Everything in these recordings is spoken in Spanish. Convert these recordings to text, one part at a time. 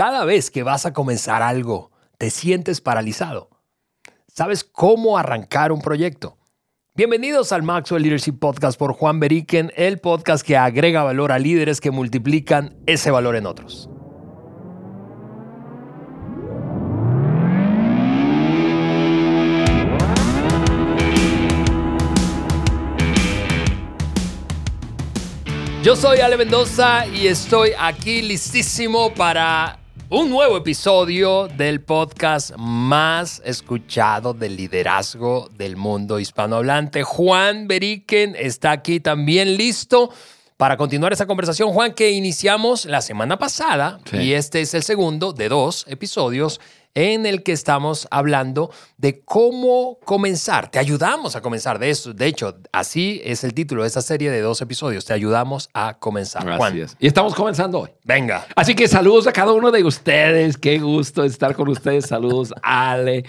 Cada vez que vas a comenzar algo, te sientes paralizado. ¿Sabes cómo arrancar un proyecto? Bienvenidos al Maxwell Leadership Podcast por Juan Beriken, el podcast que agrega valor a líderes que multiplican ese valor en otros. Yo soy Ale Mendoza y estoy aquí listísimo para un nuevo episodio del podcast más escuchado del liderazgo del mundo hispanohablante. Juan Beriken está aquí también listo para continuar esa conversación, Juan, que iniciamos la semana pasada y este es el segundo de dos episodios en el que estamos hablando de cómo comenzar. Te ayudamos a comenzar. De eso, de hecho, así es el título de esta serie de dos episodios. Te ayudamos a comenzar. Gracias. Y estamos comenzando hoy. Venga. Así que saludos a cada uno de ustedes. Qué gusto estar con ustedes. Saludos, Ale.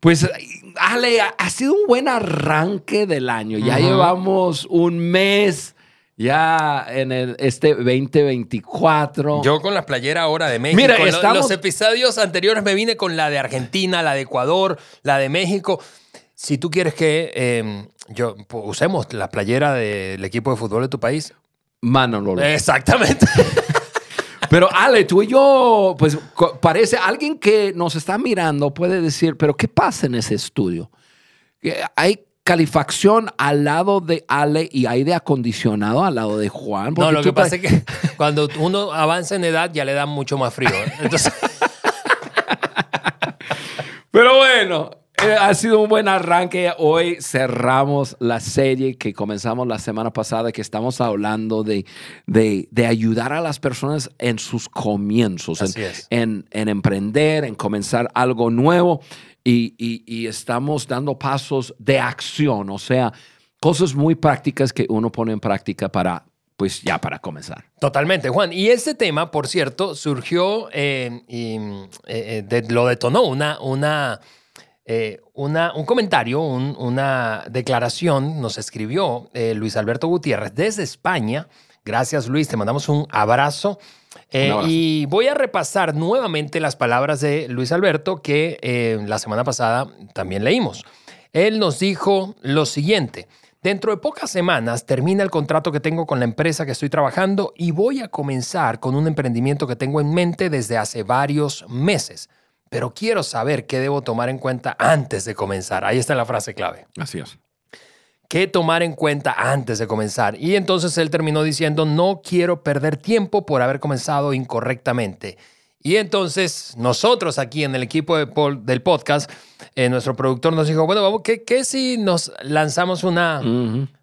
Pues, Ale, ha sido un buen arranque del año. Ya llevamos un mes ya en el, este 2024. Yo con la playera ahora de México. Mira, estamos... los episodios anteriores me vine con la de Argentina, la de Ecuador, la de México. Si tú quieres que em, yo usemos la playera del equipo de fútbol de tu país. Mano, lo Exactamente. Pero Ale, tú y yo, pues parece alguien que nos está mirando puede decir, pero ¿qué pasa en ese estudio? Hay calefacción al lado de Ale y aire acondicionado al lado de Juan. No, lo que pasa es que cuando uno avanza en edad ya le da mucho más frío. ¿eh? Entonces... Pero bueno, eh, ha sido un buen arranque. Hoy cerramos la serie que comenzamos la semana pasada, que estamos hablando de, de, ayudar a las personas en sus comienzos, en, en, emprender, en comenzar algo nuevo y, estamos dando pasos de acción, o sea, cosas muy prácticas que uno pone en práctica para, pues ya para comenzar. Totalmente, Juan. Y este tema, por cierto, surgió eh, y eh, eh, lo detonó una, una, un comentario, una declaración, nos escribió Luis Alberto Gutiérrez desde España. Gracias, Luis. Te mandamos un abrazo. Eh, y voy a repasar nuevamente las palabras de Luis Alberto que eh, la semana pasada también leímos. Él nos dijo lo siguiente. Dentro de pocas semanas termina el contrato que tengo con la empresa que estoy trabajando y voy a comenzar con un emprendimiento que tengo en mente desde hace varios meses. Pero quiero saber qué debo tomar en cuenta antes de comenzar. Ahí está la frase clave. Así es qué tomar en cuenta antes de comenzar. Y entonces él terminó diciendo, no quiero perder tiempo por haber comenzado incorrectamente. Y entonces nosotros aquí en el equipo del podcast, eh, nuestro productor nos dijo, bueno, vamos, ¿qué, qué si nos lanzamos una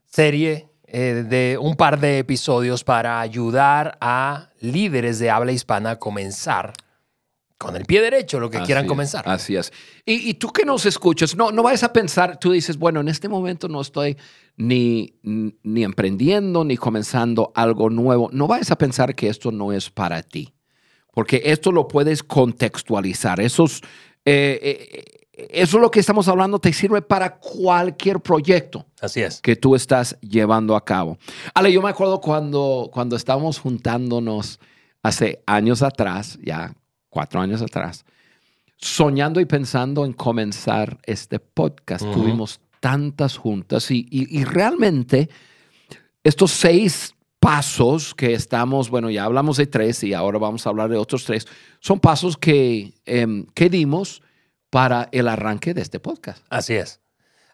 serie eh, de un par de episodios para ayudar a líderes de habla hispana a comenzar con el pie derecho lo que quieran comenzar. Así es. Y, tú que nos escuchas, no, no vayas a pensar, tú dices, bueno, en este momento no estoy ni, ni emprendiendo ni comenzando algo nuevo. No vayas a pensar que esto no es para ti, porque esto lo puedes contextualizar. Esos, eh, eh, eso es lo que estamos hablando, te sirve para cualquier proyecto. Así es. Que tú estás llevando a cabo. Ale, yo me acuerdo cuando, cuando estábamos juntándonos hace años atrás, ya cuatro años atrás, soñando y pensando en comenzar este podcast. Tuvimos tantas juntas y, realmente estos seis pasos que estamos, bueno, ya hablamos de tres y ahora vamos a hablar de otros tres, son pasos que, em, que dimos para el arranque de este podcast. Así es.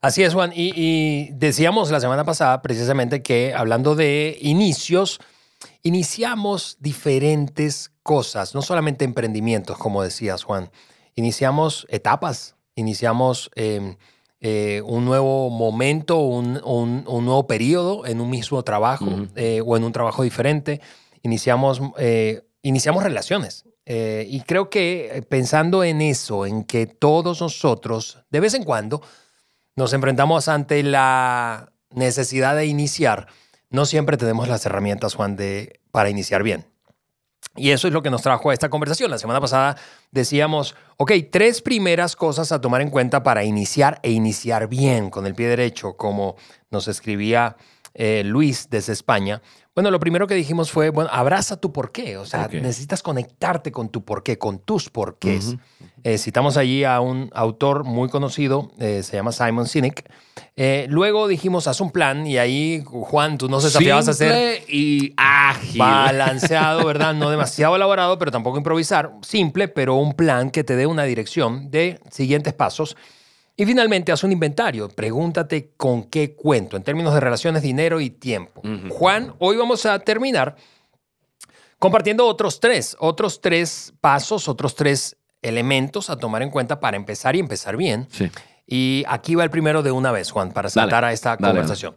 Así es, Juan. y, decíamos la semana pasada precisamente que hablando de inicios, iniciamos diferentes cosas, no solamente emprendimientos, como decías, Juan. Iniciamos etapas, iniciamos em, eh, un nuevo momento, un, nuevo periodo en un mismo trabajo eh, o en un trabajo diferente. Iniciamos, eh, iniciamos relaciones. y creo que pensando en eso, en que todos nosotros, de vez en cuando, nos enfrentamos ante la necesidad de iniciar, no siempre tenemos las herramientas, Juan, de, para iniciar bien. Y eso es lo que nos trajo a esta conversación. La semana pasada decíamos, ok, tres primeras cosas a tomar en cuenta para iniciar e iniciar bien con el pie derecho, como nos escribía eh, Luis desde España. Bueno, lo primero que dijimos fue, bueno, abraza tu porqué. O sea, necesitas conectarte con tu porqué, con tus porqués. Eh, citamos allí a un autor muy conocido, eh, se llama Simon Sinek. Eh, luego dijimos, haz un plan y ahí, Juan, tú nos desafiabas a hacer y ágil. balanceado, ¿verdad? No demasiado elaborado, pero tampoco improvisar. Simple, pero un plan que te dé una dirección de siguientes pasos. Y finalmente, haz un inventario. Pregúntate con qué cuento en términos de relaciones, dinero y tiempo. Juan, hoy vamos a terminar compartiendo otros tres, otros tres pasos, otros tres elementos a tomar en cuenta para empezar y empezar bien. Sí. Y aquí va el primero de una vez, Juan, para saltar a esta dale, conversación.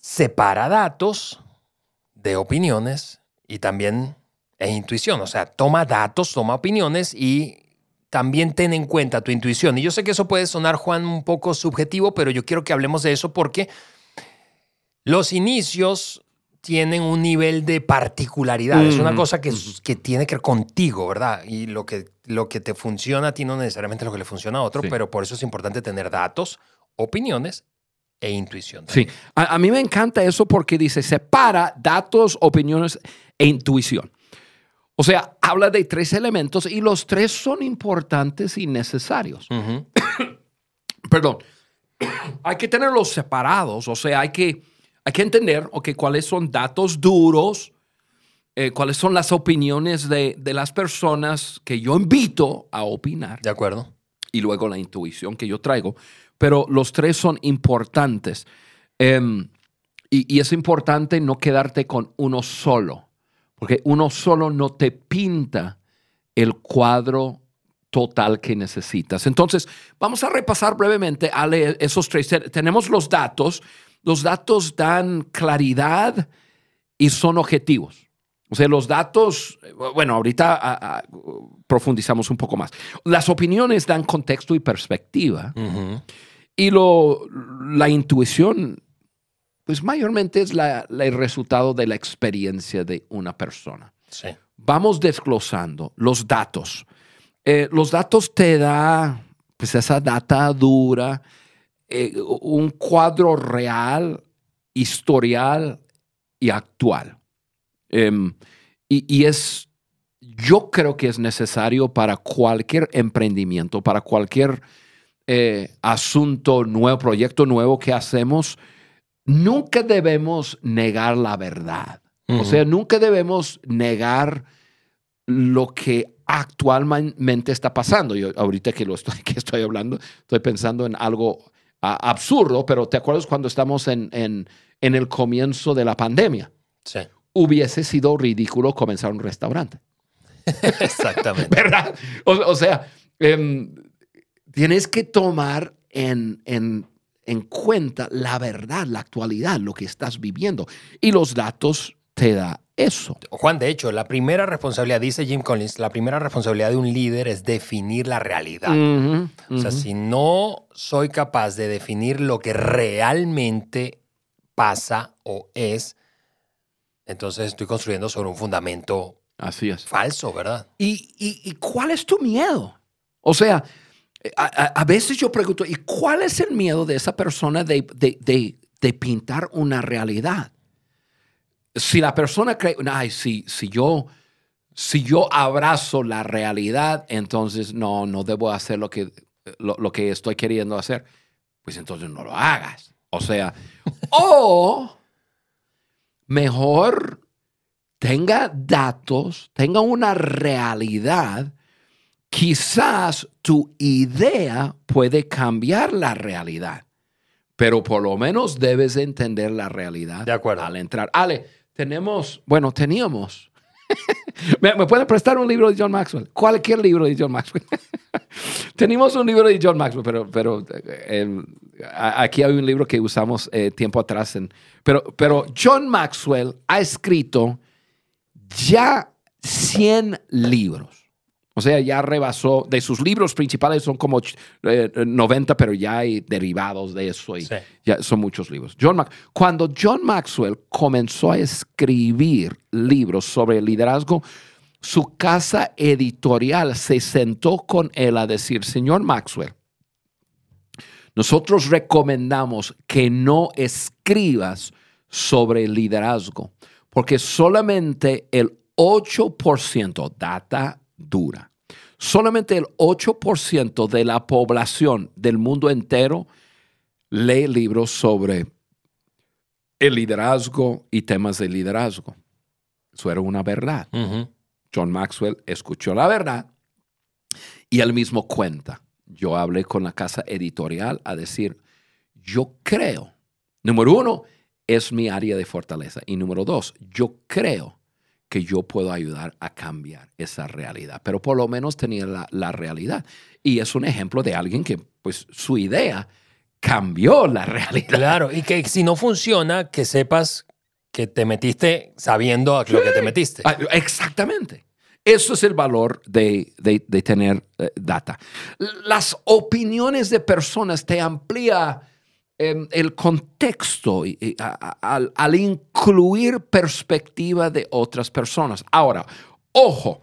Separa datos de opiniones y también e intuición. O sea, toma datos, toma opiniones y también ten en cuenta tu intuición. Y yo sé que eso puede sonar, Juan, un poco subjetivo, pero yo quiero que hablemos de eso porque los inicios tienen un nivel de particularidad. Es una cosa que, que tiene que ver contigo, ¿verdad? Y lo que, lo que te funciona a ti no necesariamente lo que le funciona a otro, Sí. pero por eso es importante tener datos, opiniones e intuición. Sí, a, a mí me encanta eso porque dice, separa datos, opiniones e intuición. O sea, habla de tres elementos y los tres son importantes y necesarios. Ujú. Perdón, hay que tenerlos separados, o sea, hay que, hay que entender okay, cuáles son datos duros, eh, cuáles son las opiniones de, de las personas que yo invito a opinar De acuerdo. y luego la intuición que yo traigo, pero los tres son importantes. Em, y, y es importante no quedarte con uno solo, porque uno solo no te pinta el cuadro total que necesitas. Entonces, vamos a repasar brevemente, Ale, esos tres. Te- Tenemos los datos. Los datos dan claridad y son objetivos. O sea, los datos, bueno, ahorita a- a- profundizamos un poco más. Las opiniones dan contexto y perspectiva. Y lo, la intuición, pues mayormente es la- la- el resultado de la experiencia de una persona. Sí. Vamos desglosando los datos. Eh, los datos te da, pues esa data dura, eh, un cuadro real, historial y actual. Em, y, y es, yo creo que es necesario para cualquier emprendimiento, para cualquier eh, asunto nuevo, proyecto nuevo que hacemos, nunca debemos negar la verdad. O sea, nunca debemos negar lo que actualmente está pasando. Yo ahorita que lo estoy, que estoy hablando, estoy pensando en algo absurdo, pero ¿te acuerdas cuando estamos en, en, en el comienzo de la pandemia? Sí. Hubiese sido ridículo comenzar un restaurante. Exactamente. ¿verdad? O, o sea, em, tienes que tomar en, en- en cuenta la verdad, la actualidad, lo que estás viviendo. Y los datos te da eso. Juan, de hecho, la primera responsabilidad, dice Jim Collins, la primera responsabilidad de un líder es definir la realidad. O sea, si no soy capaz de definir lo que realmente pasa o es, entonces estoy construyendo sobre un fundamento Así es. falso, ¿verdad? ¿Y, y, y cuál es tu miedo? O sea, a, a- a veces yo pregunto, ¿y cuál es el miedo de esa persona de, de- de- de pintar una realidad? Si la persona cree, ay, si, si, yo, si yo abrazo la realidad, entonces no, no debo hacer lo que, lo, lo que estoy queriendo hacer, pues entonces no lo hagas. O sea, o mejor tenga datos, tenga una realidad, quizás tu idea puede cambiar la realidad, pero por lo menos debes entender la realidad De acuerdo. al entrar. Ale, tenemos, bueno, teníamos. ¿Me, me pueden prestar un libro de John Maxwell? Cualquier libro de John Maxwell. Tenemos un libro de John Maxwell, pero, pero eh, aquí hay un libro que usamos eh, tiempo atrás. en- pero, pero John Maxwell ha escrito ya 100 libros. O sea, ya rebasó, de sus libros principales son como eh, 90, pero ya hay derivados de eso y Sí. ya son muchos libros. John Max- Cuando John Maxwell comenzó a escribir libros sobre el liderazgo, su casa editorial se sentó con él a decir, señor Maxwell, nosotros recomendamos que no escribas sobre el liderazgo, porque solamente el 8%, data dura, solamente el 8% de la población del mundo entero lee libros sobre el liderazgo y temas de liderazgo. Eso era una verdad. John Maxwell escuchó la verdad y él mismo cuenta. Yo hablé con la casa editorial a decir, yo creo, número uno, es mi área de fortaleza. Y número dos, yo creo que yo puedo ayudar a cambiar esa realidad. Pero por lo menos tenía la, realidad. Y es un ejemplo de alguien que, pues, su idea cambió la realidad. Claro, y que si no funciona, que sepas que te metiste sabiendo a lo que te metiste. Ah, exactamente. Eso es el valor de, tener eh, data. Las opiniones de personas te amplía em, el contexto al, incluir perspectiva de otras personas. Ahora, ojo,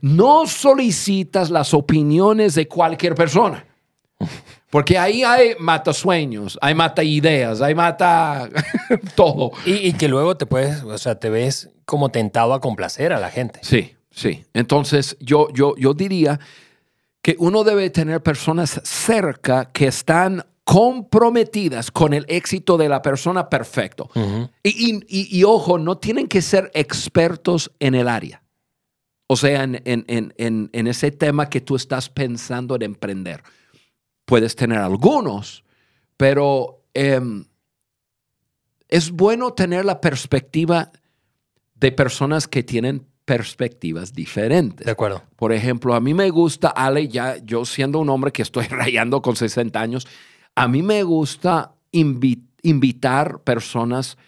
no solicitas las opiniones de cualquier persona. Porque ahí hay mata sueños, hay mata ideas, hay mata todo. Y, y, que luego te puedes, o sea, te ves como tentado a complacer a la gente. Sí, Sí, entonces yo, yo, yo diría que uno debe tener personas cerca que están comprometidas con el éxito de la persona perfecto. y, ojo, no tienen que ser expertos en el área. O sea, en, en, ese tema que tú estás pensando en emprender. Puedes tener algunos, pero em, es bueno tener la perspectiva de personas que tienen perspectivas diferentes. De acuerdo. Por ejemplo, a mí me gusta, Ale, ya yo siendo un hombre que estoy rayando con 60 años, a mí me gusta invitar personas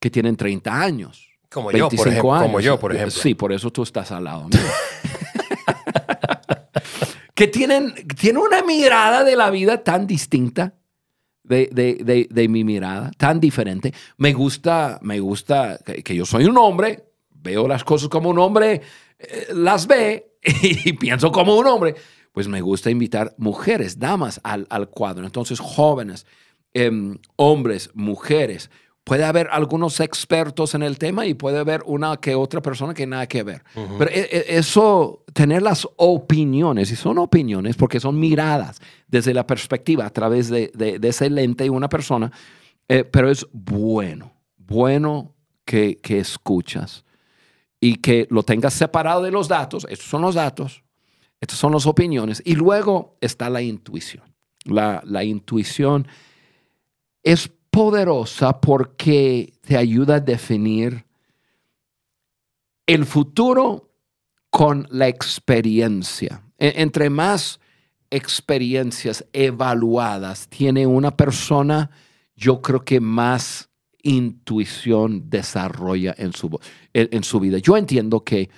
que tienen 30 años. Como yo, por ejemplo. Como yo, por ejemplo. Sí, por eso tú estás al lado mío. que tienen, tienen una mirada de la vida tan distinta de, de, de, mi mirada, tan diferente. Me gusta, me gusta que yo soy un hombre, veo las cosas como un hombre eh, las ve y pienso como un hombre, pues me gusta invitar mujeres, damas al, cuadro. Entonces, jóvenes, em, hombres, mujeres. Puede haber algunos expertos en el tema y puede haber una que otra persona que nada que ver. Pero e, e, eso, tener las opiniones, y son opiniones porque son miradas desde la perspectiva a través de, de, ese lente de una persona, eh, pero es bueno, bueno que, que escuchas y que lo tengas separado de los datos. Estos son los datos, estas son las opiniones. Y luego está la intuición. La, la intuición es poderosa porque te ayuda a definir el futuro con la experiencia. E, entre más experiencias evaluadas tiene una persona, yo creo que más intuición desarrolla en su, en, su vida. Yo entiendo que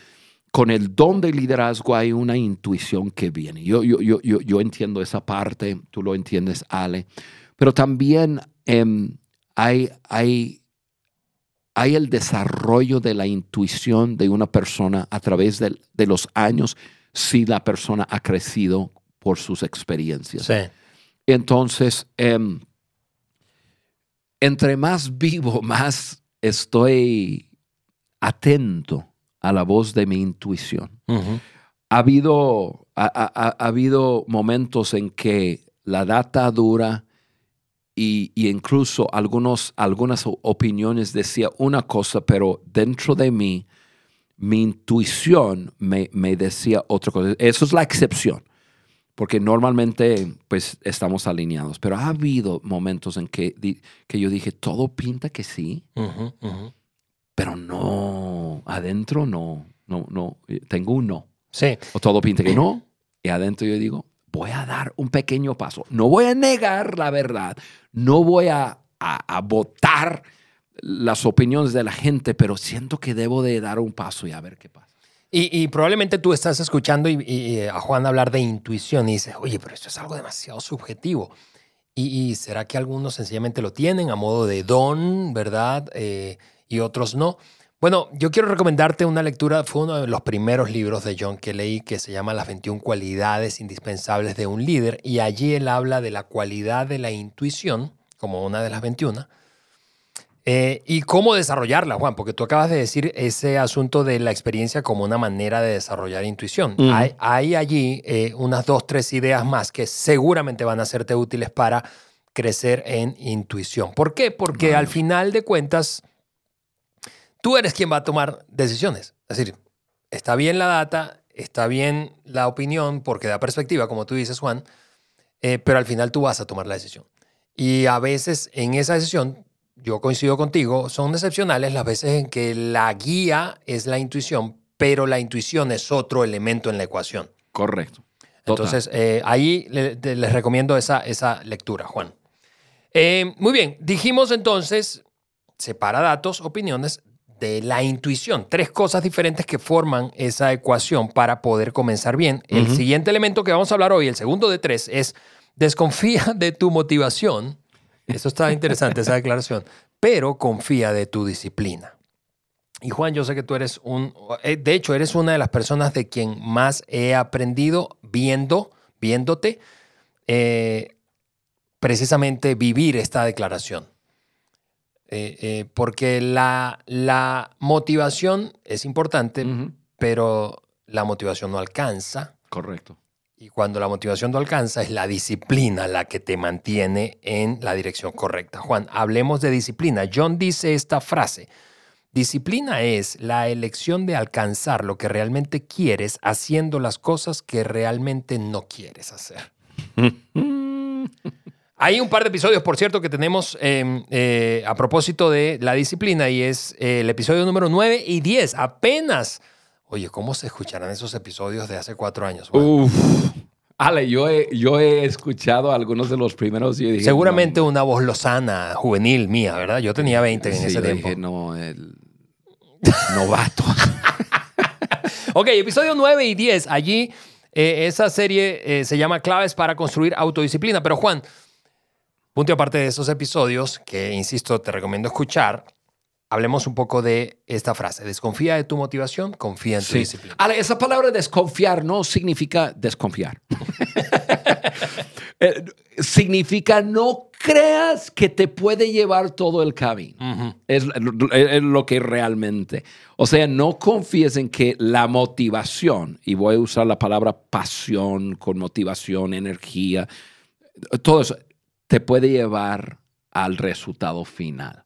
con el don de liderazgo hay una intuición que viene. Yo, yo, yo, yo, entiendo esa parte, tú lo entiendes, Ale, pero también em, hay, hay, hay el desarrollo de la intuición de una persona a través de, de los años si la persona ha crecido por sus experiencias. Entonces, em, entre más vivo, más estoy atento a la voz de mi intuición. ha, habido, ha, habido momentos en que la data dura y, incluso algunos, algunas opiniones decía una cosa, pero dentro de mí, mi intuición me, me decía otra cosa. Eso es la excepción porque normalmente pues estamos alineados, pero ha habido momentos en que, que yo dije, todo pinta que sí, pero no, adentro no, no, no, tengo un no. Sí. O todo pinta que no, y adentro yo digo, voy a dar un pequeño paso, no voy a negar la verdad, no voy a, a, a votar las opiniones de la gente, pero siento que debo de dar un paso y a ver qué pasa. Y, probablemente tú estás escuchando y, a Juan hablar de intuición y dices, oye, pero esto es algo demasiado subjetivo. Y, será que algunos sencillamente lo tienen a modo de don, ¿verdad? Eh, y otros no. Bueno, yo quiero recomendarte una lectura, fue uno de los primeros libros de John que leí que se llama Las 21 cualidades indispensables de un líder y allí él habla de la cualidad de la intuición como una de las 21 Eh, ¿Y cómo desarrollarla, Juan? Porque tú acabas de decir ese asunto de la experiencia como una manera de desarrollar intuición. Hay, hay allí eh, unas dos, tres ideas más que seguramente van a serte útiles para crecer en intuición. ¿Por qué? Porque al final de cuentas, tú eres quien va a tomar decisiones. Es decir, está bien la data, está bien la opinión, porque da perspectiva, como tú dices, Juan, eh, pero al final tú vas a tomar la decisión. Y a veces en esa decisión, yo coincido contigo, son excepcionales las veces en que la guía es la intuición, pero la intuición es otro elemento en la ecuación. Correcto. Total. Entonces, eh, ahí les recomiendo esa, esa lectura, Juan. Eh, muy bien, dijimos entonces, separa datos, opiniones de la intuición. Tres cosas diferentes que forman esa ecuación para poder comenzar bien. El siguiente elemento que vamos a hablar hoy, el segundo de tres, es desconfía de tu motivación. Eso está interesante, esa declaración. Pero confía de tu disciplina. Y Juan, yo sé que tú eres un, eh, de hecho, eres una de las personas de quien más he aprendido viendo, viéndote, eh, precisamente vivir esta declaración. Eh, eh, porque la, la motivación es importante, pero la motivación no alcanza. Correcto. Y cuando la motivación no alcanza, es la disciplina la que te mantiene en la dirección correcta. Juan, hablemos de disciplina. John dice esta frase. Disciplina es la elección de alcanzar lo que realmente quieres haciendo las cosas que realmente no quieres hacer. Hay un par de episodios, por cierto, que tenemos eh, eh, a propósito de la disciplina y es eh, el episodio número 9 y 10. Apenas. Oye, ¿cómo se escucharán esos episodios de hace cuatro años? Uf. Ale, yo he, yo he escuchado algunos de los primeros y dije, Seguramente no, una voz lozana, juvenil mía, ¿verdad? Yo tenía 20 en sí, ese yo tiempo. dije, no, el novato. Ok, episodio 9 y 10. Allí eh, esa serie eh, se llama Claves para construir autodisciplina. Pero Juan, punto y aparte de esos episodios, que insisto, te recomiendo escuchar, hablemos un poco de esta frase. Desconfía de tu motivación, confía en tu Sí. disciplina. Ale, esa palabra desconfiar no significa desconfiar. Eh, significa no creas que te puede llevar todo el camino. Es lo que realmente. O sea, no confíes en que la motivación, y voy a usar la palabra pasión con motivación, energía, todo eso, te puede llevar al resultado final.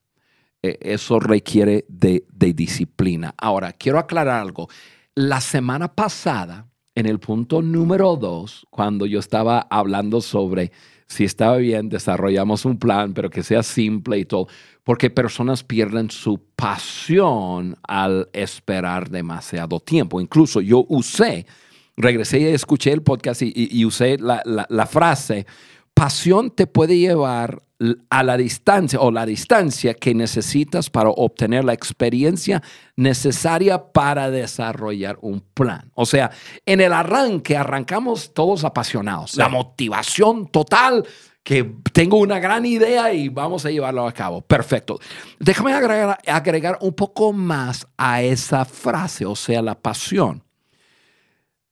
Eh, Eso requiere de, disciplina. Ahora, quiero aclarar algo. La semana pasada, en el punto número dos, cuando yo estaba hablando sobre si estaba bien, desarrollamos un plan, pero que sea simple y todo, porque personas pierden su pasión al esperar demasiado tiempo. Incluso yo usé, regresé y escuché el podcast y, usé la frase, pasión te puede llevar a la distancia o la distancia que necesitas para obtener la experiencia necesaria para desarrollar un plan. O sea, en el arranque arrancamos todos apasionados, la motivación total, que tengo una gran idea y vamos a llevarlo a cabo. Perfecto. Déjame agregar, agregar un poco más a esa frase, o sea, la pasión.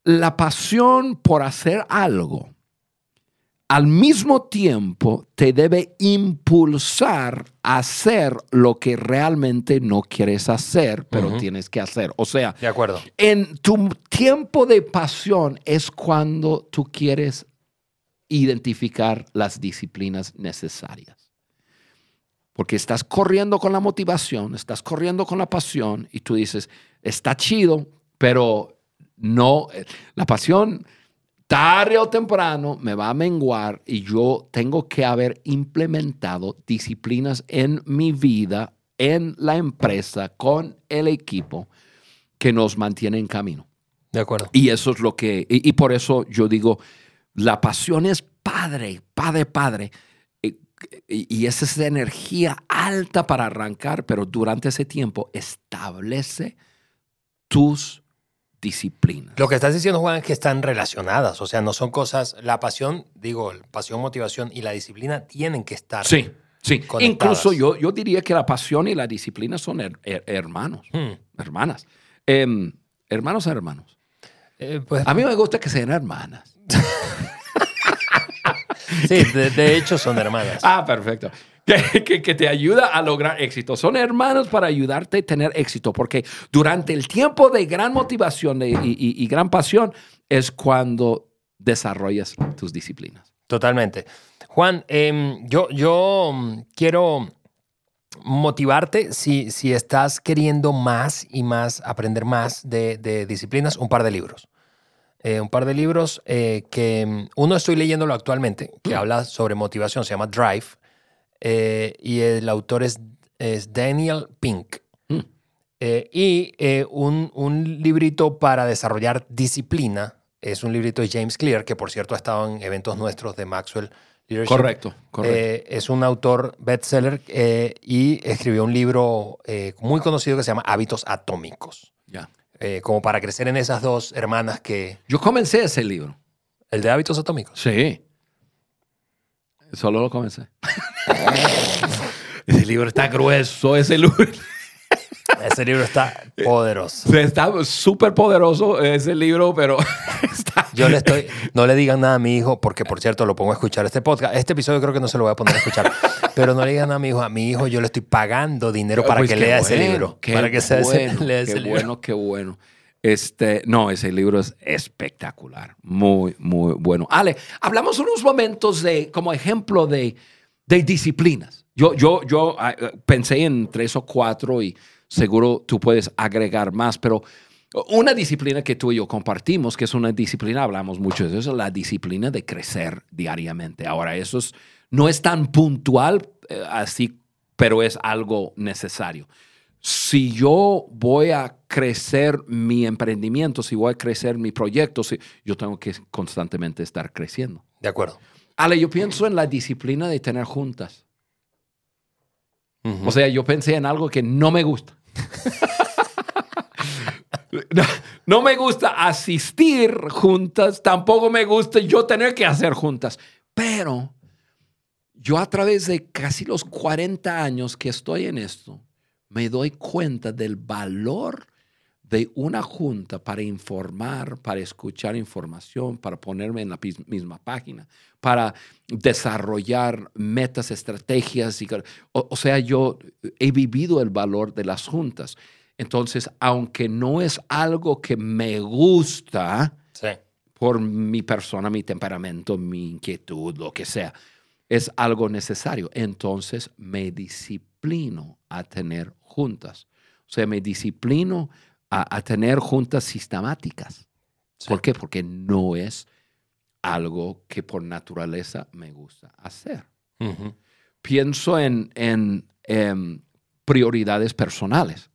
La pasión por hacer algo al mismo tiempo te debe impulsar a hacer lo que realmente no quieres hacer, pero tienes que hacer. O sea, De acuerdo. en tu tiempo de pasión es cuando tú quieres identificar las disciplinas necesarias. Porque estás corriendo con la motivación, estás corriendo con la pasión y tú dices, está chido, pero no, eh, la pasión tarde o temprano me va a menguar y yo tengo que haber implementado disciplinas en mi vida, en la empresa, con el equipo que nos mantiene en camino. De acuerdo. Y eso es lo que, y, y por eso yo digo, la pasión es padre, padre, padre. Y, y- es esa energía alta para arrancar, pero durante ese tiempo establece tus disciplinas. Lo que estás diciendo, Juan, es que están relacionadas. O sea, no son cosas. La pasión, digo, pasión, motivación y la disciplina tienen que estar. Sí, sí. conectadas. Incluso yo, yo diría que la pasión y la disciplina son her- her- hermanos, Hmm. hermanas. Em, hermanos o hermanos. Eh, pues, A mí me gusta que sean hermanas. sí, de, de hecho son hermanas. Ah, perfecto. que, que, te ayuda a lograr éxito. Son hermanos para ayudarte a tener éxito, porque durante el tiempo de gran motivación y, y, gran pasión es cuando desarrollas tus disciplinas. Totalmente. Juan, em, yo, yo mm, quiero motivarte si, si estás queriendo más y más, aprender más de, disciplinas, un par de libros. Eh, un par de libros eh, que mm, uno estoy leyéndolo actualmente, que mm. habla sobre motivación, se llama Drive, eh, y el autor es, es Daniel Pink. Mm. y un, un, librito para desarrollar disciplina, es un librito de James Clear, que por cierto ha estado en eventos nuestros de Maxwell Correcto, correcto. Eh, es un autor bestseller eh, y escribió un libro eh, muy conocido que se llama Hábitos Atómicos. Ya. como para crecer en esas dos hermanas que... Yo comencé ese libro. ¿El de Hábitos Atómicos? Sí. Solo lo comencé. ese libro está grueso, ese libro. Ese libro está poderoso. Está súper poderoso ese libro, pero Yo le estoy, no le digan nada a mi hijo, porque por cierto lo pongo a escuchar este podcast. Este episodio creo que no se lo voy a poner a escuchar, pero no le digan nada a mi hijo. A mi hijo yo le estoy pagando dinero para pues que lea ese libro. Para que sea bueno, lea ese qué bueno, qué bueno. Este, no, ese libro es espectacular. Muy, muy bueno. Ale, hablamos unos momentos de, como ejemplo de, de disciplinas. Yo, yo, yo ah, pensé en tres o cuatro y seguro tú puedes agregar más, pero una disciplina que tú y yo compartimos, que es una disciplina, hablamos mucho de eso, la disciplina de crecer diariamente. Ahora, eso no es tan puntual eh, así, pero es algo necesario. Si yo voy a crecer mi emprendimiento, si voy a crecer mi proyecto, si, yo tengo que constantemente estar creciendo. De acuerdo. Ale, yo pienso en la disciplina de tener juntas. O sea, yo pensé en algo que no me gusta. No, me gusta asistir juntas, tampoco me gusta yo tener que hacer juntas, pero yo a través de casi los 40 años que estoy en esto, me doy cuenta del valor de una junta para informar, para escuchar información, para ponerme en la misma página, para desarrollar metas, estrategias. o, sea, yo he vivido el valor de las juntas. Entonces, aunque no es algo que me gusta por mi persona, mi temperamento, mi inquietud, lo que sea, es algo necesario. Entonces, me disciplino a tener juntas. O sea, me disciplino a, tener juntas sistemáticas. ¿Por qué? Porque no es algo que por naturaleza me gusta hacer. Pienso en, en prioridades personales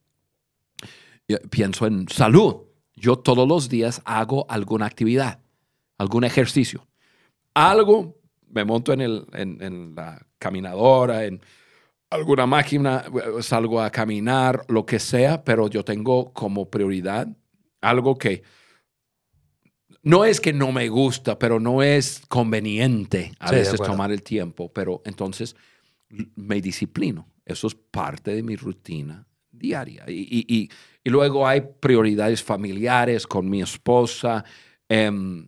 pienso en salud. Yo todos los días hago alguna actividad, algún ejercicio. Algo, me monto en, el, en, la caminadora, en alguna máquina, salgo a caminar, lo que sea, pero yo tengo como prioridad algo que no es que no me gusta, pero no es conveniente a veces tomar el tiempo, pero entonces me disciplino. Eso es parte de mi rutina diaria. Y, luego hay prioridades familiares con mi esposa. Em,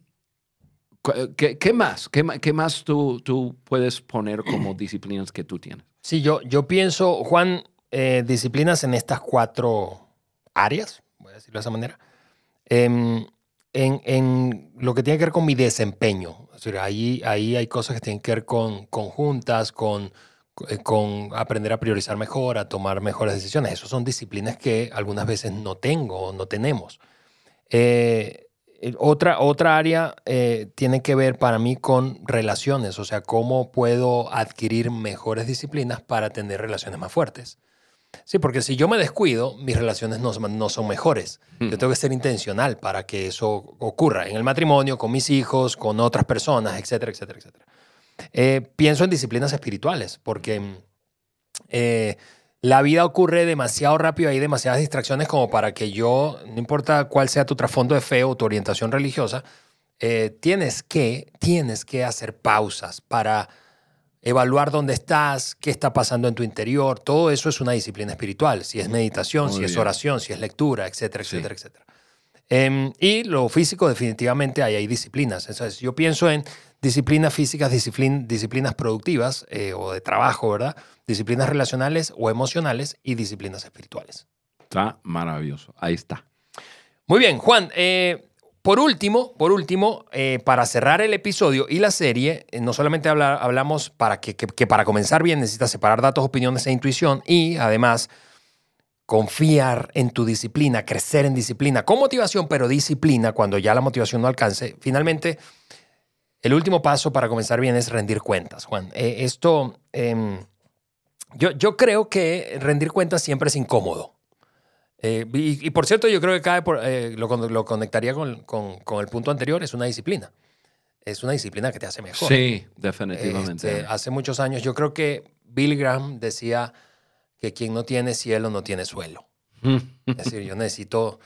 ¿qué, más? ¿Qué, más tú, tú, puedes poner como disciplinas que tú tienes? Sí, yo, yo pienso, Juan, eh, disciplinas en estas cuatro áreas, voy a decirlo de esa manera. Em, en, en, lo que tiene que ver con mi desempeño. ahí, ahí hay cosas que tienen que ver con juntas, con eh, con aprender a priorizar mejor, a tomar mejores decisiones. Esas son disciplinas que algunas veces no tengo o no tenemos. Eh, otra, otra área eh, tiene que ver para mí con relaciones, o sea, cómo puedo adquirir mejores disciplinas para tener relaciones más fuertes. Sí, porque si yo me descuido, mis relaciones no, no son mejores. Yo mm. tengo que ser intencional para que eso ocurra en el matrimonio, con mis hijos, con otras personas, etcétera, etcétera, etcétera. Eh, pienso en disciplinas espirituales, porque eh, la vida ocurre demasiado rápido, hay demasiadas distracciones como para que yo, no importa cuál sea tu trasfondo de fe o tu orientación religiosa, eh, tienes, que, tienes que hacer pausas para evaluar dónde estás, qué está pasando en tu interior. Todo eso es una disciplina espiritual, si es meditación, si es oración, si es lectura, etcétera, etcétera, etcétera. Em, y lo físico, definitivamente, ahí hay disciplinas. Entonces, yo pienso en disciplinas físicas, disciplin- disciplinas productivas eh, o de trabajo, ¿verdad? Disciplinas relacionales o emocionales y disciplinas espirituales. Está maravilloso. Ahí está. Muy bien, Juan. eh, por último, por último, eh, para cerrar el episodio y la serie, no solamente habla- hablamos para que, que- que para comenzar bien necesitas separar datos, opiniones e intuición y además confiar en tu disciplina, crecer en disciplina, con motivación, pero disciplina cuando ya la motivación no alcance. Finalmente, el último paso para comenzar bien es rendir cuentas, Juan. Eh, esto, em, yo, yo creo que rendir cuentas siempre es incómodo. Eh, y, y por cierto, yo creo que cae por, eh, lo, lo conectaría con, con- con el punto anterior, es una disciplina. Es una disciplina que te hace mejor. Sí, definitivamente. Este, hace muchos años, yo creo que Bill Graham decía que quien no tiene cielo no tiene suelo. Es decir, yo necesito,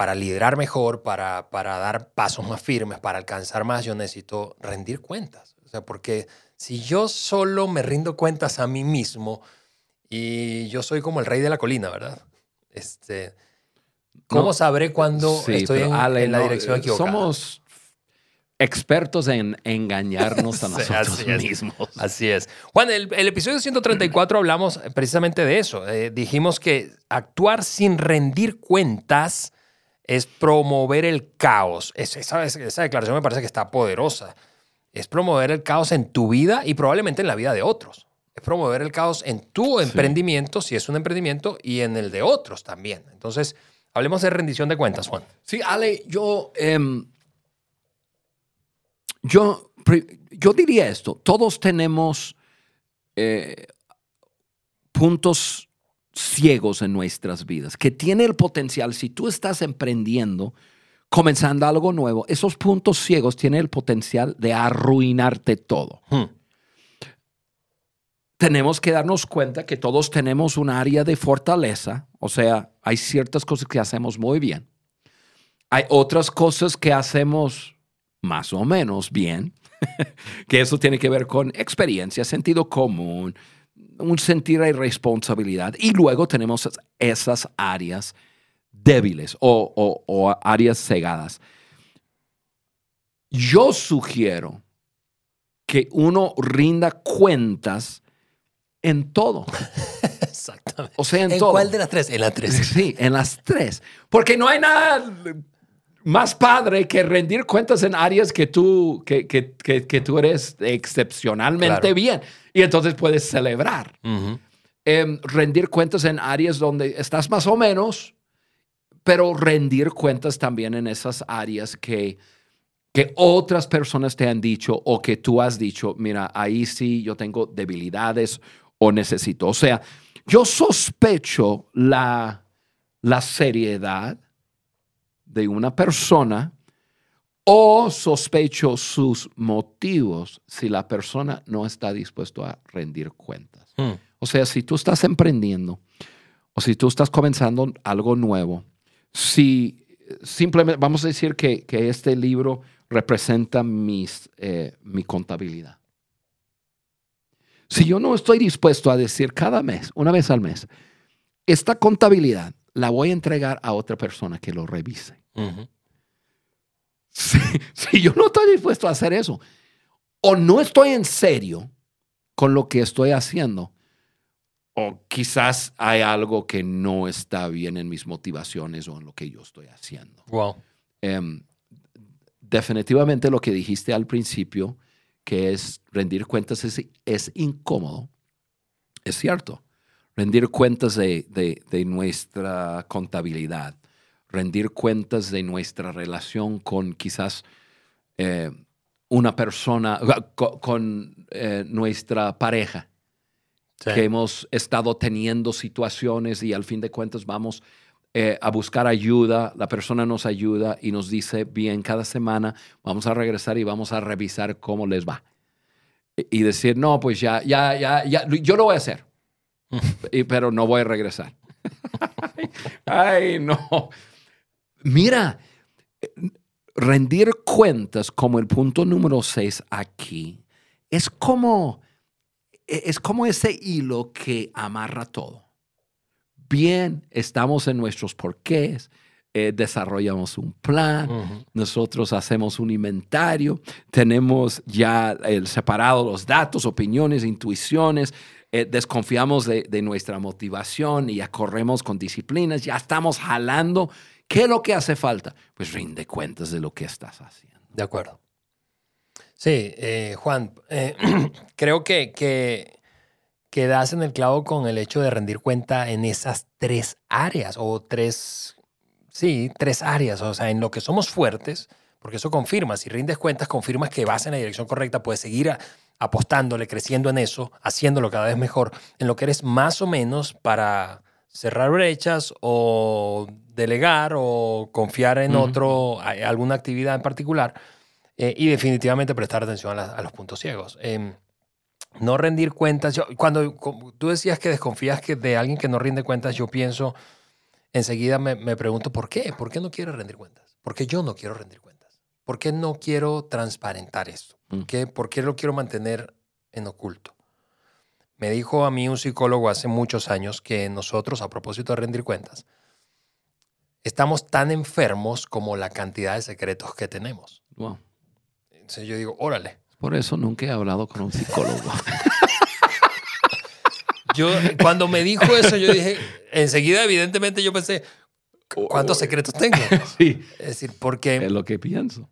para liderar mejor, para, para dar pasos más firmes, para alcanzar más, yo necesito rendir cuentas. O sea, porque si yo solo me rindo cuentas a mí mismo y yo soy como el rey de la colina, ¿verdad? Este, ¿Cómo No, sabré cuándo Sí, estoy en, Ale, en la no, dirección eh, equivocada? Somos expertos en engañarnos a Sí, nosotros así es. mismos. Así es. Juan, el, el episodio 134 hablamos precisamente de eso. Eh, dijimos que actuar sin rendir cuentas es promover el caos. Es- esa, esa declaración me parece que está poderosa. Es promover el caos en tu vida y probablemente en la vida de otros. Es promover el caos en tu emprendimiento, si es un emprendimiento, y en el de otros también. Entonces, hablemos de rendición de cuentas, Juan. Sí, Ale, yo, em, yo, yo diría esto. Todos tenemos eh, puntos ciegos en nuestras vidas que tiene el potencial, si tú estás emprendiendo, comenzando algo nuevo, esos puntos ciegos tienen el potencial de arruinarte todo. Hmm. tenemos que darnos cuenta que todos tenemos un área de fortaleza, o sea, hay ciertas cosas que hacemos muy bien. Hay otras cosas que hacemos más o menos bien, que eso tiene que ver con experiencia, sentido común, un sentir de responsabilidad. Y luego tenemos esas áreas débiles o, o- o áreas cegadas. Yo sugiero que uno rinda cuentas en todo. Exactamente. O sea, en, ¿En todo. cuál de las tres? En la tres. Sí, en las tres. Porque no hay nada más padre que rendir cuentas en áreas que tú, que, que- que- que tú eres excepcionalmente Claro. bien. Y entonces puedes celebrar. Em, rendir cuentas en áreas donde estás más o menos, pero rendir cuentas también en esas áreas que, que otras personas te han dicho o que tú has dicho, mira, ahí sí yo tengo debilidades o necesito. O sea, yo sospecho la, la seriedad de una persona o sospecho sus motivos si la persona no está dispuesto a rendir cuentas. Hmm. O sea, si tú estás emprendiendo o si tú estás comenzando algo nuevo, si simplemente vamos a decir que, que este libro representa mis, eh, mi contabilidad. Si yo no estoy dispuesto a decir cada mes, una vez al mes, esta contabilidad la voy a entregar a otra persona que lo revise. Si, si yo no estoy dispuesto a hacer eso, o no estoy en serio con lo que estoy haciendo, o quizás hay algo que no está bien en mis motivaciones o en lo que yo estoy haciendo. Wow. Em, definitivamente lo que dijiste al principio, que es rendir cuentas es, es incómodo, es cierto. Rendir cuentas de, de- de nuestra contabilidad, rendir cuentas de nuestra relación con quizás eh, una persona, con, con, eh, nuestra pareja Sí. que hemos estado teniendo situaciones y al fin de cuentas vamos eh, a buscar ayuda, la persona nos ayuda y nos dice, bien, cada semana vamos a regresar y vamos a revisar cómo les va. Y y decir, no, pues ya, ya, ya, ya, yo lo voy a hacer, Y- pero no voy a regresar. Ay, no. Mira, rendir cuentas como el punto número seis aquí es como, e- es como ese hilo que amarra todo. Bien, estamos en nuestros porqués, eh, desarrollamos un plan, nosotros hacemos un inventario, tenemos ya el separado los datos, opiniones, intuiciones, eh, desconfiamos de, de, nuestra motivación y ya corremos con disciplinas, ya estamos jalando. ¿Qué es lo que hace falta? Pues rinde cuentas de lo que estás haciendo. De acuerdo. Sí, eh, Juan, eh, creo que, que, que das en el clavo con el hecho de rendir cuenta en esas tres áreas o tres Sí, tres áreas, o sea, en lo que somos fuertes, porque eso confirma, si rindes cuentas, confirmas que vas en la dirección correcta, puedes seguir apostándole, creciendo en eso, haciéndolo cada vez mejor, en lo que eres más o menos para cerrar brechas o delegar o confiar en otro, alguna actividad en particular, eh, y definitivamente prestar atención a, los puntos ciegos. Em, no rendir cuentas, yo, cuando tú decías que desconfías que de alguien que no rinde cuentas, yo pienso enseguida me, pregunto por qué, por qué no quiero rendir cuentas, por qué yo no quiero rendir cuentas, por qué no quiero transparentar esto, mm. ¿Por, qué, lo quiero mantener en oculto. Me dijo a mí un psicólogo hace muchos años que nosotros, a propósito de rendir cuentas, estamos tan enfermos como la cantidad de secretos que tenemos. Entonces yo digo, órale. Por eso nunca he hablado con un psicólogo. Yo, cuando me dijo eso, yo dije, enseguida, evidentemente, yo pensé, ¿cuántos secretos tengo? Sí. Es decir, porque... Es lo que pienso.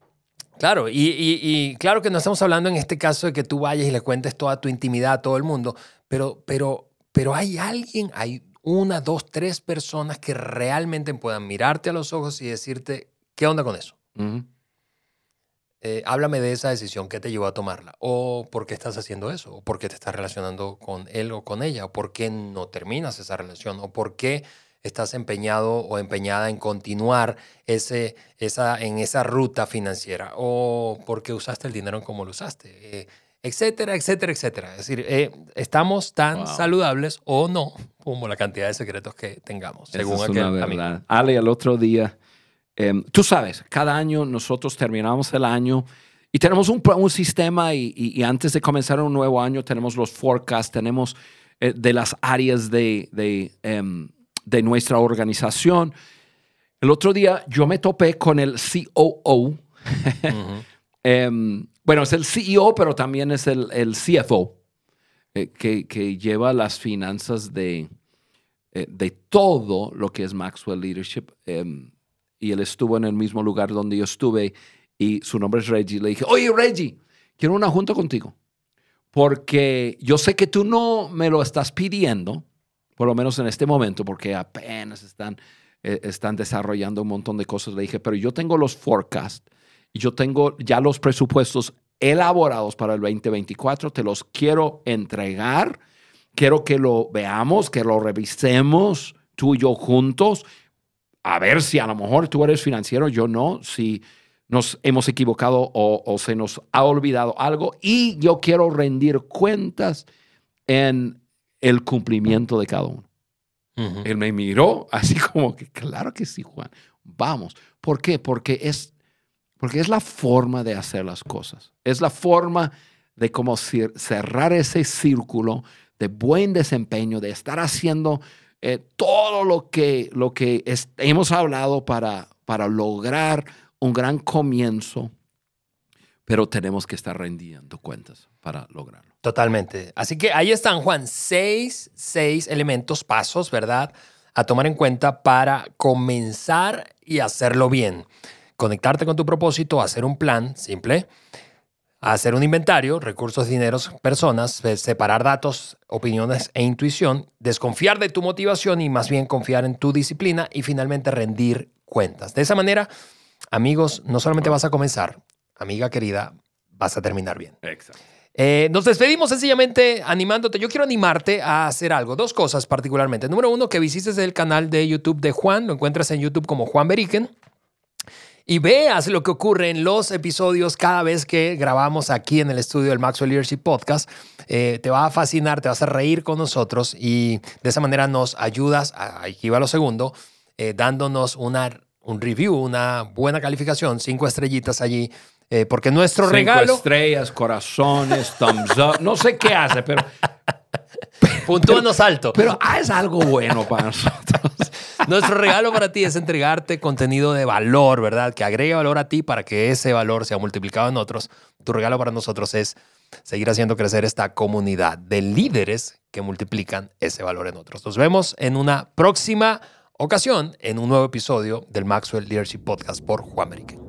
Claro, y, claro que no estamos hablando en este caso de que tú vayas y le cuentes toda tu intimidad a todo el mundo, pero, pero, pero hay alguien, hay una, dos, tres personas que realmente puedan mirarte a los ojos y decirte, ¿qué onda con eso? Eh, háblame de esa decisión, ¿qué te llevó a tomarla? ¿O por qué estás haciendo eso? ¿O por qué te estás relacionando con él o con ella? ¿O por qué no terminas esa relación? ¿O por qué estás empeñado o empeñada en continuar ese, esa, en esa ruta financiera? ¿O por qué usaste el dinero como lo usaste? Eh, etcétera, etcétera, etcétera. Es decir, eh, estamos tan saludables o no como la cantidad de secretos que tengamos, según es una verdad. Ale, al otro día Em, tú sabes, cada año nosotros terminamos el año y tenemos un, un sistema y, antes de comenzar un nuevo año tenemos los forecasts, tenemos eh, de las áreas de, de, em, de, nuestra organización. El otro día yo me topé con el COO. Em, bueno, es el CEO, pero también es el, el CFO, eh, que, que, lleva las finanzas de, eh, de todo lo que es Maxwell Leadership y él estuvo en el mismo lugar donde yo estuve y su nombre es Reggie. Le dije, oye Reggie, quiero una junta contigo porque yo sé que tú no me lo estás pidiendo, por lo menos en este momento, porque apenas están, eh, están desarrollando un montón de cosas. Le dije, pero yo tengo los forecasts y yo tengo ya los presupuestos elaborados para el 2024, te los quiero entregar, quiero que lo veamos, que lo revisemos tú y yo juntos a ver si a lo mejor tú eres financiero, yo no, si nos hemos equivocado o, se nos ha olvidado algo y yo quiero rendir cuentas en el cumplimiento de cada uno. Él me miró así como que, claro que sí, Juan, vamos. ¿Por qué? Porque es, porque es la forma de hacer las cosas. Es la forma de cómo cerrar ese círculo de buen desempeño, de estar haciendo eh, todo lo que, lo que hemos hablado para, para lograr un gran comienzo, pero tenemos que estar rendiendo cuentas para lograrlo. Totalmente. Así que ahí están, Juan, seis, seis elementos, pasos, ¿verdad? A tomar en cuenta para comenzar y hacerlo bien. Conectarte con tu propósito, hacer un plan simple hacer un inventario, recursos, dineros, personas, separar datos, opiniones e intuición, desconfiar de tu motivación y más bien confiar en tu disciplina y finalmente rendir cuentas. De esa manera, amigos, no solamente vas a comenzar, amiga querida, vas a terminar bien. Exacto. Eh, nos despedimos sencillamente animándote. Yo quiero animarte a hacer algo. Dos cosas particularmente. Número uno, que visites el canal de YouTube de Juan. Lo encuentras en YouTube como Juan Beriken y veas lo que ocurre en los episodios cada vez que grabamos aquí en el estudio del Maxwell Leadership Podcast. Eh, te va a fascinar, te vas a reír con nosotros y de esa manera nos ayudas, aquí va lo segundo, eh, dándonos una, un review, una buena calificación, cinco estrellitas allí. Eh, porque nuestro Cinco regalo. estrellas, corazones, thumbs up. No sé qué hace, pero. Puntúanos alto. Pero haz algo bueno para nosotros. Nuestro regalo para ti es entregarte contenido de valor, ¿verdad? Que agregue valor a ti para que ese valor sea multiplicado en otros. Tu regalo para nosotros es seguir haciendo crecer esta comunidad de líderes que multiplican ese valor en otros. Nos vemos en una próxima ocasión en un nuevo episodio del Maxwell Leadership Podcast por Juan American.